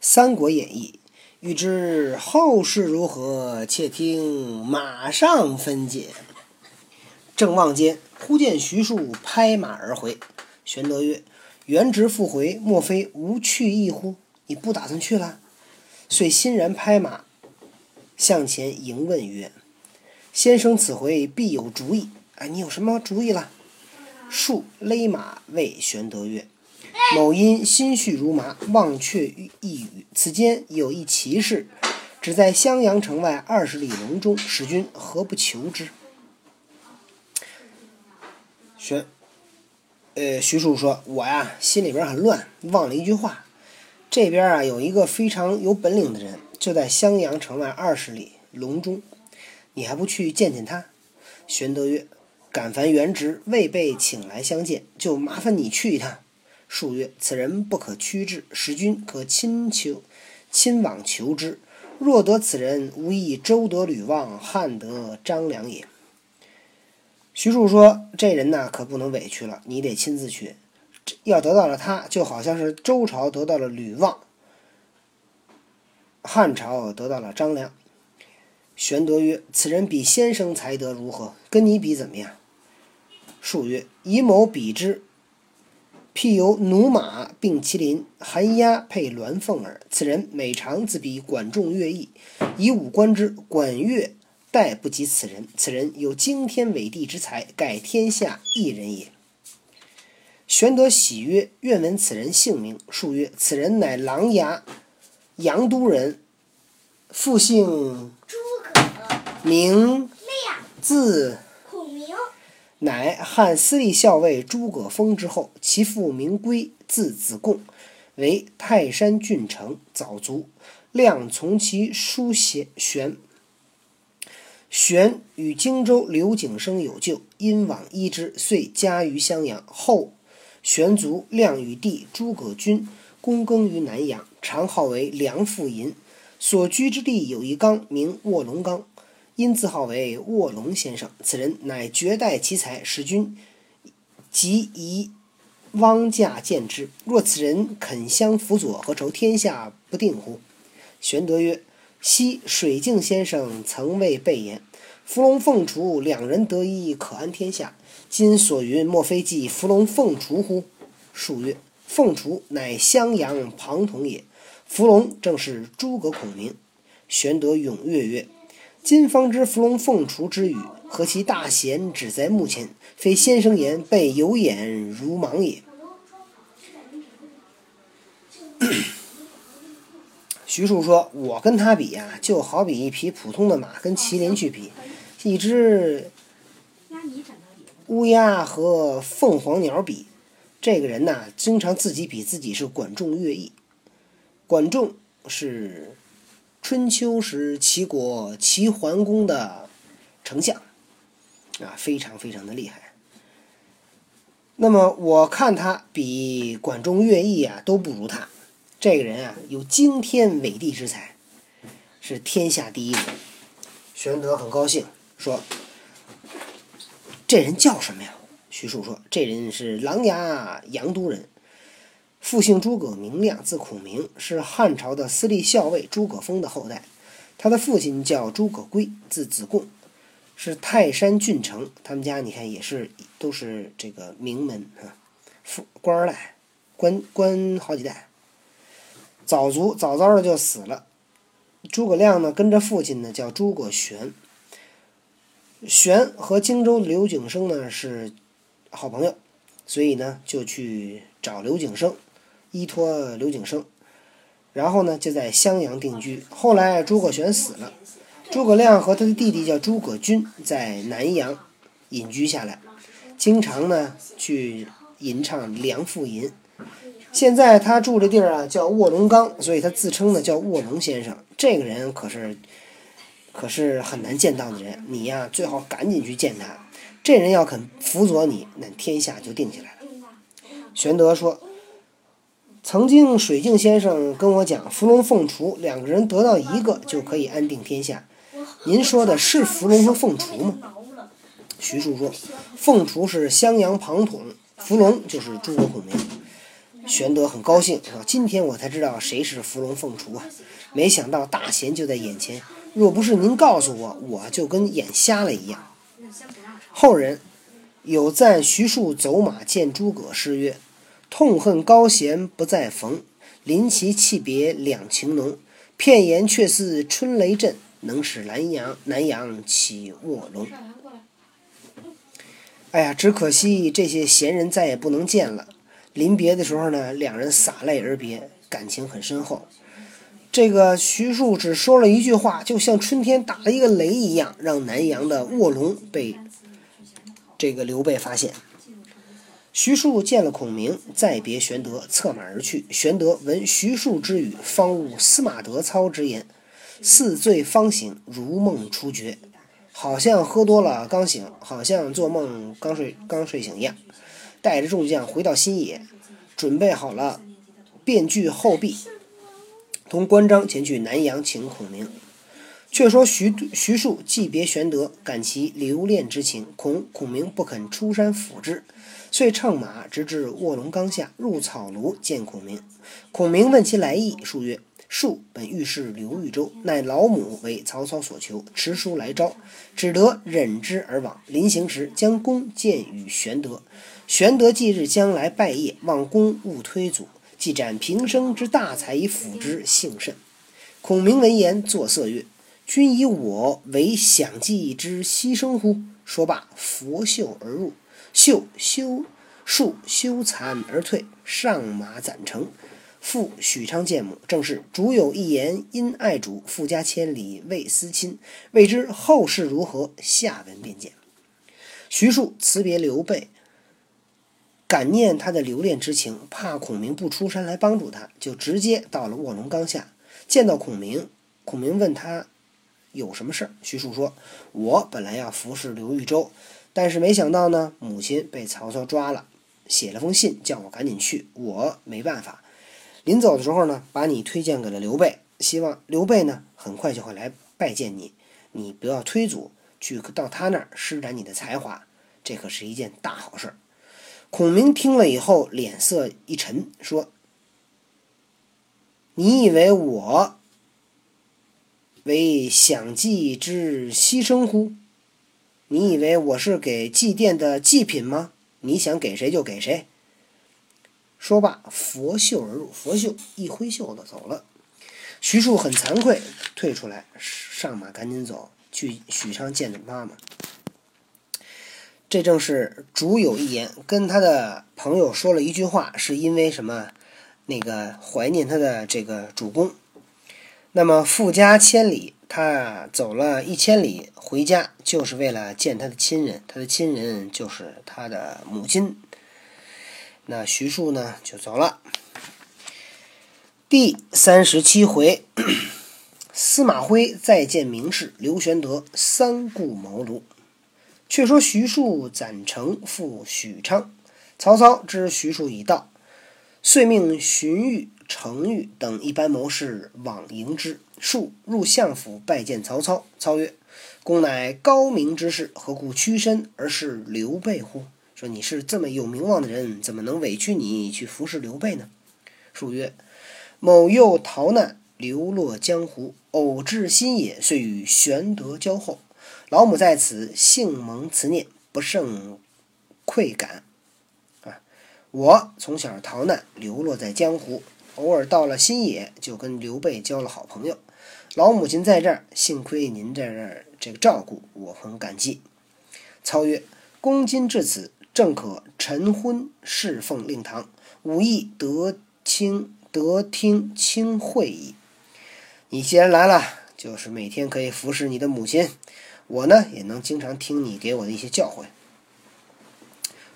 三国演义》，欲知后事如何，且听马上分解。正望间，忽见徐庶拍马而回。玄德曰：“原直复回，莫非无去意乎？你不打算去了？”遂欣然拍马向前迎问曰：“先生此回必有主意。哎，你有什么主意了？”数勒马谓玄德曰：“某因心绪如麻，忘却一语。此间有一奇事，只在襄阳城外二十里隆中，使君何不求之？”玄，呃，徐庶说：“我呀，心里边很乱，忘了一句话。这边啊，有一个非常有本领的人，就在襄阳城外二十里隆中，你还不去见见他？”玄德曰：“敢烦元直未被请来相见，就麻烦你去一趟。”数曰：“此人不可屈至，使君可亲求，亲往求之。若得此人，无异周得吕望，汉得张良也。”徐庶说：“这人呢，可不能委屈了，你得亲自去。要得到了他，就好像是周朝得到了吕望，汉朝得到了张良。”玄德曰：“此人比先生才德如何？跟你比怎么样？”数曰：“以某比之，譬有驽马并麒麟，寒鸦配鸾凤耳。此人每常自比管仲、乐毅，以武观之，管乐。”待不及此人，此人有惊天伟地之才，盖天下一人也。玄德喜曰：“愿闻此人姓名。”数曰：“此人乃琅琊阳都人，复姓诸葛，名亮字，乃汉司隶校尉诸葛丰之后。其父名归，字子贡，为泰山郡丞，早卒。亮从其叔玄。玄与荆州刘景升有旧，因往依之，遂家于襄阳。后玄卒，亮与弟诸葛均躬耕于南阳，常号为梁父吟。所居之地有一冈，名卧龙冈，因自号为卧龙先生。此人乃绝代奇才，使君即宜汪驾见之。若此人肯相辅佐，何愁天下不定乎？玄德曰。昔水镜先生曾为备言：“伏龙凤雏两人得一，可安天下。”今所云，莫非即伏龙凤雏乎？数曰：“凤雏乃襄阳庞统也，伏龙正是诸葛孔明。”玄德踊跃曰：“今方知伏龙凤雏之语，何其大贤，只在目前，非先生言，备有眼如盲也。”徐庶说：“我跟他比呀，就好比一匹普通的马跟麒麟去比，一只乌鸦和凤凰鸟比。这个人呐，经常自己比自己是管仲、乐毅。管仲是春秋时齐国齐桓公的丞相，啊，非常非常的厉害。那么我看他比管仲、乐毅啊都不如他。”这个人啊，有惊天伟地之才，是天下第一人。玄德很高兴，说：“这人叫什么呀？”徐庶说：“这人是琅琊阳都人，父姓诸葛，名亮，字孔明，是汉朝的司隶校尉诸葛丰的后代。他的父亲叫诸葛圭，字子贡，是泰山郡丞。他们家你看也是都是这个名门啊，富官二代，官官好几代。”早卒，早早的就死了。诸葛亮呢，跟着父亲呢叫诸葛玄。玄和荆州刘景升呢是好朋友，所以呢就去找刘景升，依托刘景升，然后呢就在襄阳定居。后来诸葛玄死了，诸葛亮和他的弟弟叫诸葛均在南阳隐居下来，经常呢去吟唱《梁父吟》。现在他住的地儿啊，叫卧龙岗，所以他自称呢叫卧龙先生。这个人可是，可是很难见到的人。你呀，最好赶紧去见他。这人要肯辅佐你，那天下就定下来了。玄德说：“曾经水镜先生跟我讲，伏龙凤雏两个人得到一个就可以安定天下。您说的是伏龙和凤雏吗？”徐庶说：“凤雏是襄阳庞统，伏龙就是诸葛孔明。”玄德很高兴，说：“今天我才知道谁是伏龙凤雏啊！没想到大贤就在眼前，若不是您告诉我，我就跟眼瞎了一样。”后人有赞徐庶走马见诸葛诗曰：“痛恨高贤不再逢，临其泣别两情浓。片言却似春雷震，能使南阳南阳起卧龙。”哎呀，只可惜这些贤人再也不能见了。临别的时候呢，两人洒泪而别，感情很深厚。这个徐庶只说了一句话，就像春天打了一个雷一样，让南阳的卧龙被这个刘备发现。徐庶见了孔明，再别玄德，策马而去。玄德闻徐庶之语，方悟司马德操之言，似醉方醒，如梦初觉，好像喝多了刚醒，好像做梦刚睡刚睡醒一样。带着众将回到新野，准备好了便具后壁，同关张前去南阳请孔明。却说徐徐庶既别玄德，感其留恋之情，恐孔明不肯出山辅之，遂乘马直至卧龙冈下，入草庐见孔明。孔明问其来意，数曰：“庶本欲事刘豫州，乃老母为曹操所求，持书来招，只得忍之而往。临行时，将弓箭与玄德。”玄德既日将来拜谒，望公勿推阻，既展平生之大才以辅之，幸甚。孔明闻言作色曰：“君以我为享祭之牺牲乎？”说罢，拂袖而入。秀修树修残而退，上马攒成。复许昌见母，正是主有一言，因爱主，富家千里为思亲。未知后事如何？下文便见。徐庶辞别刘备。感念他的留恋之情，怕孔明不出山来帮助他，就直接到了卧龙岗下。见到孔明，孔明问他有什么事儿。徐庶说：“我本来要服侍刘豫州，但是没想到呢，母亲被曹操抓了，写了封信叫我赶紧去，我没办法。临走的时候呢，把你推荐给了刘备，希望刘备呢很快就会来拜见你，你不要推阻，去到他那儿施展你的才华，这可是一件大好事。”孔明听了以后，脸色一沉，说：“你以为我为享祭之牺牲乎？你以为我是给祭奠的祭品吗？你想给谁就给谁。”说罢，拂袖而入，拂袖一挥袖子走了。徐庶很惭愧，退出来，上马赶紧走去许昌见妈妈。这正是主有一言，跟他的朋友说了一句话，是因为什么？那个怀念他的这个主公。那么富家千里，他走了一千里回家，就是为了见他的亲人。他的亲人就是他的母亲。那徐庶呢，就走了。第三十七回，司马徽再见名士，刘玄德三顾茅庐。却说徐庶攒城赴许昌，曹操知徐庶已到，遂命荀彧、程昱等一班谋士往迎之。庶入相府拜见曹操，操曰：“公乃高明之士，何故屈身而事刘备乎？”说你是这么有名望的人，怎么能委屈你去服侍刘备呢？庶曰：“某幼逃难，流落江湖，偶至新野，遂与玄德交厚。”老母在此，幸蒙慈念，不胜愧感。啊，我从小逃难，流落在江湖，偶尔到了新野，就跟刘备交了好朋友。老母亲在这儿，幸亏您在这儿这个照顾，我很感激。操曰：“公今至此，正可晨昏侍奉令堂，武艺得卿得听卿会矣。你既然来了，就是每天可以服侍你的母亲。”我呢也能经常听你给我的一些教诲。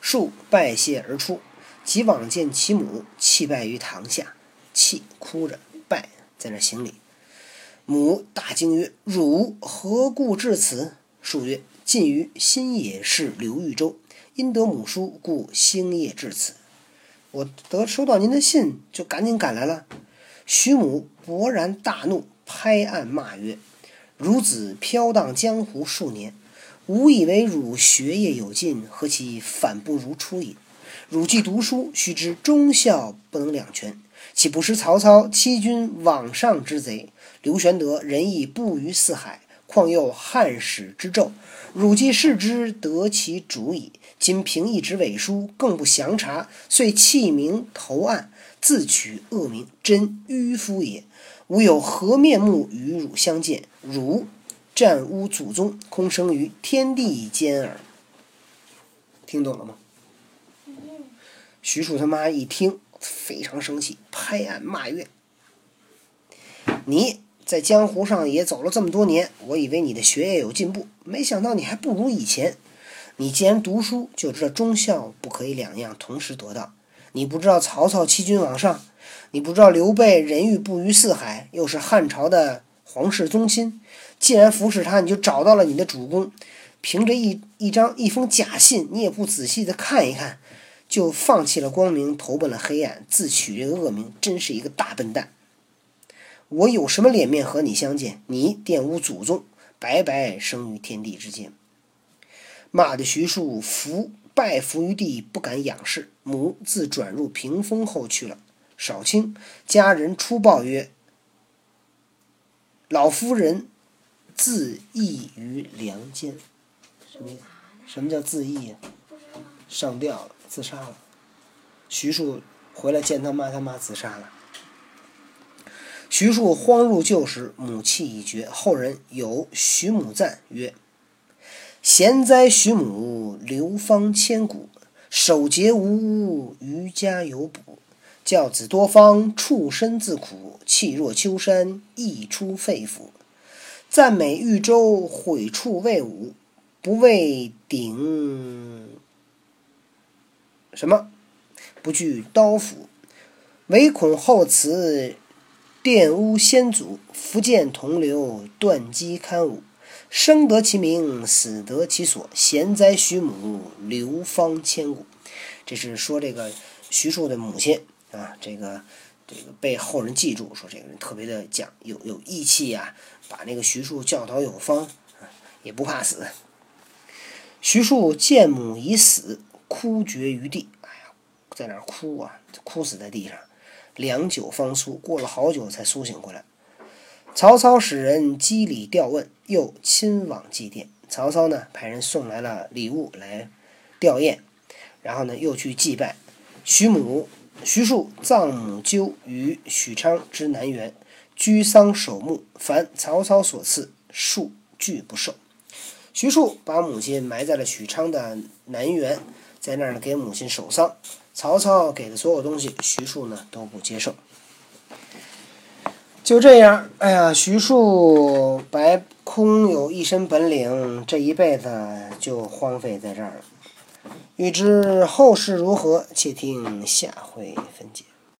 树拜谢而出，即往见其母，泣拜于堂下，泣哭着拜在那行礼。母大惊曰：“汝何故至此？”树曰：“近于新野市刘豫州，因得母书，故星夜至此。我得收到您的信，就赶紧赶来了。”徐母勃然大怒，拍案骂曰。孺子飘荡江湖数年，吾以为汝学业有进，何其反不如初也？汝既读书，须知忠孝不能两全。岂不识曹操欺君罔上之贼？刘玄德仁义布于四海，况又汉使之胄？汝既视之，得其主矣。今凭一纸伪书，更不详查，遂弃名投案，自取恶名，真迂夫也！吾有何面目与汝相见？汝战吾祖宗，空生于天地间耳。听懂了吗？徐庶他妈一听，非常生气，拍案骂曰：“你在江湖上也走了这么多年，我以为你的学业有进步，没想到你还不如以前。你既然读书，就知道忠孝不可以两样同时得到。你不知道曹操欺君罔上，你不知道刘备仁义布于四海，又是汉朝的皇室宗亲。既然服侍他，你就找到了你的主公。凭着一一张一封假信，你也不仔细的看一看。”就放弃了光明，投奔了黑暗，自取这个恶名，真是一个大笨蛋。我有什么脸面和你相见？你玷污祖宗，白白生于天地之间。骂的徐庶伏拜伏于地，不敢仰视。母自转入屏风后去了。少卿家人出报曰：“老夫人自缢于梁间。”什么？什么叫自缢呀？上吊了。自杀了，徐庶回来见他妈，他妈自杀了。徐庶荒入旧时，母气已绝。后人有徐母赞曰：“贤哉，徐母流芳千古，守节无污，余家有补。教子多方，畜身自苦，气若秋山，溢出肺腑。赞美豫州，毁处魏武，不为鼎。”什么？不惧刀斧，唯恐后此玷污先祖。福建同流，断机堪武。生得其名，死得其所。贤哉，徐母流芳千古。这是说这个徐庶的母亲啊，这个这个被后人记住，说这个人特别的讲有有义气呀，把那个徐庶教导有方，也不怕死。徐庶见母已死。哭绝于地，哎呀，在那儿哭啊，哭死在地上，良久方苏，过了好久才苏醒过来。曹操使人机礼吊问，又亲往祭奠。曹操呢，派人送来了礼物来吊唁，然后呢，又去祭拜。徐母、徐庶葬母鸠于许昌之南园，居丧守墓，凡曹操所赐，庶拒不受。徐庶把母亲埋在了许昌的南园。在那儿呢，给母亲守丧。曹操给的所有东西，徐庶呢都不接受。就这样，哎呀，徐庶白空有一身本领，这一辈子就荒废在这儿了。欲知后事如何，且听下回分解。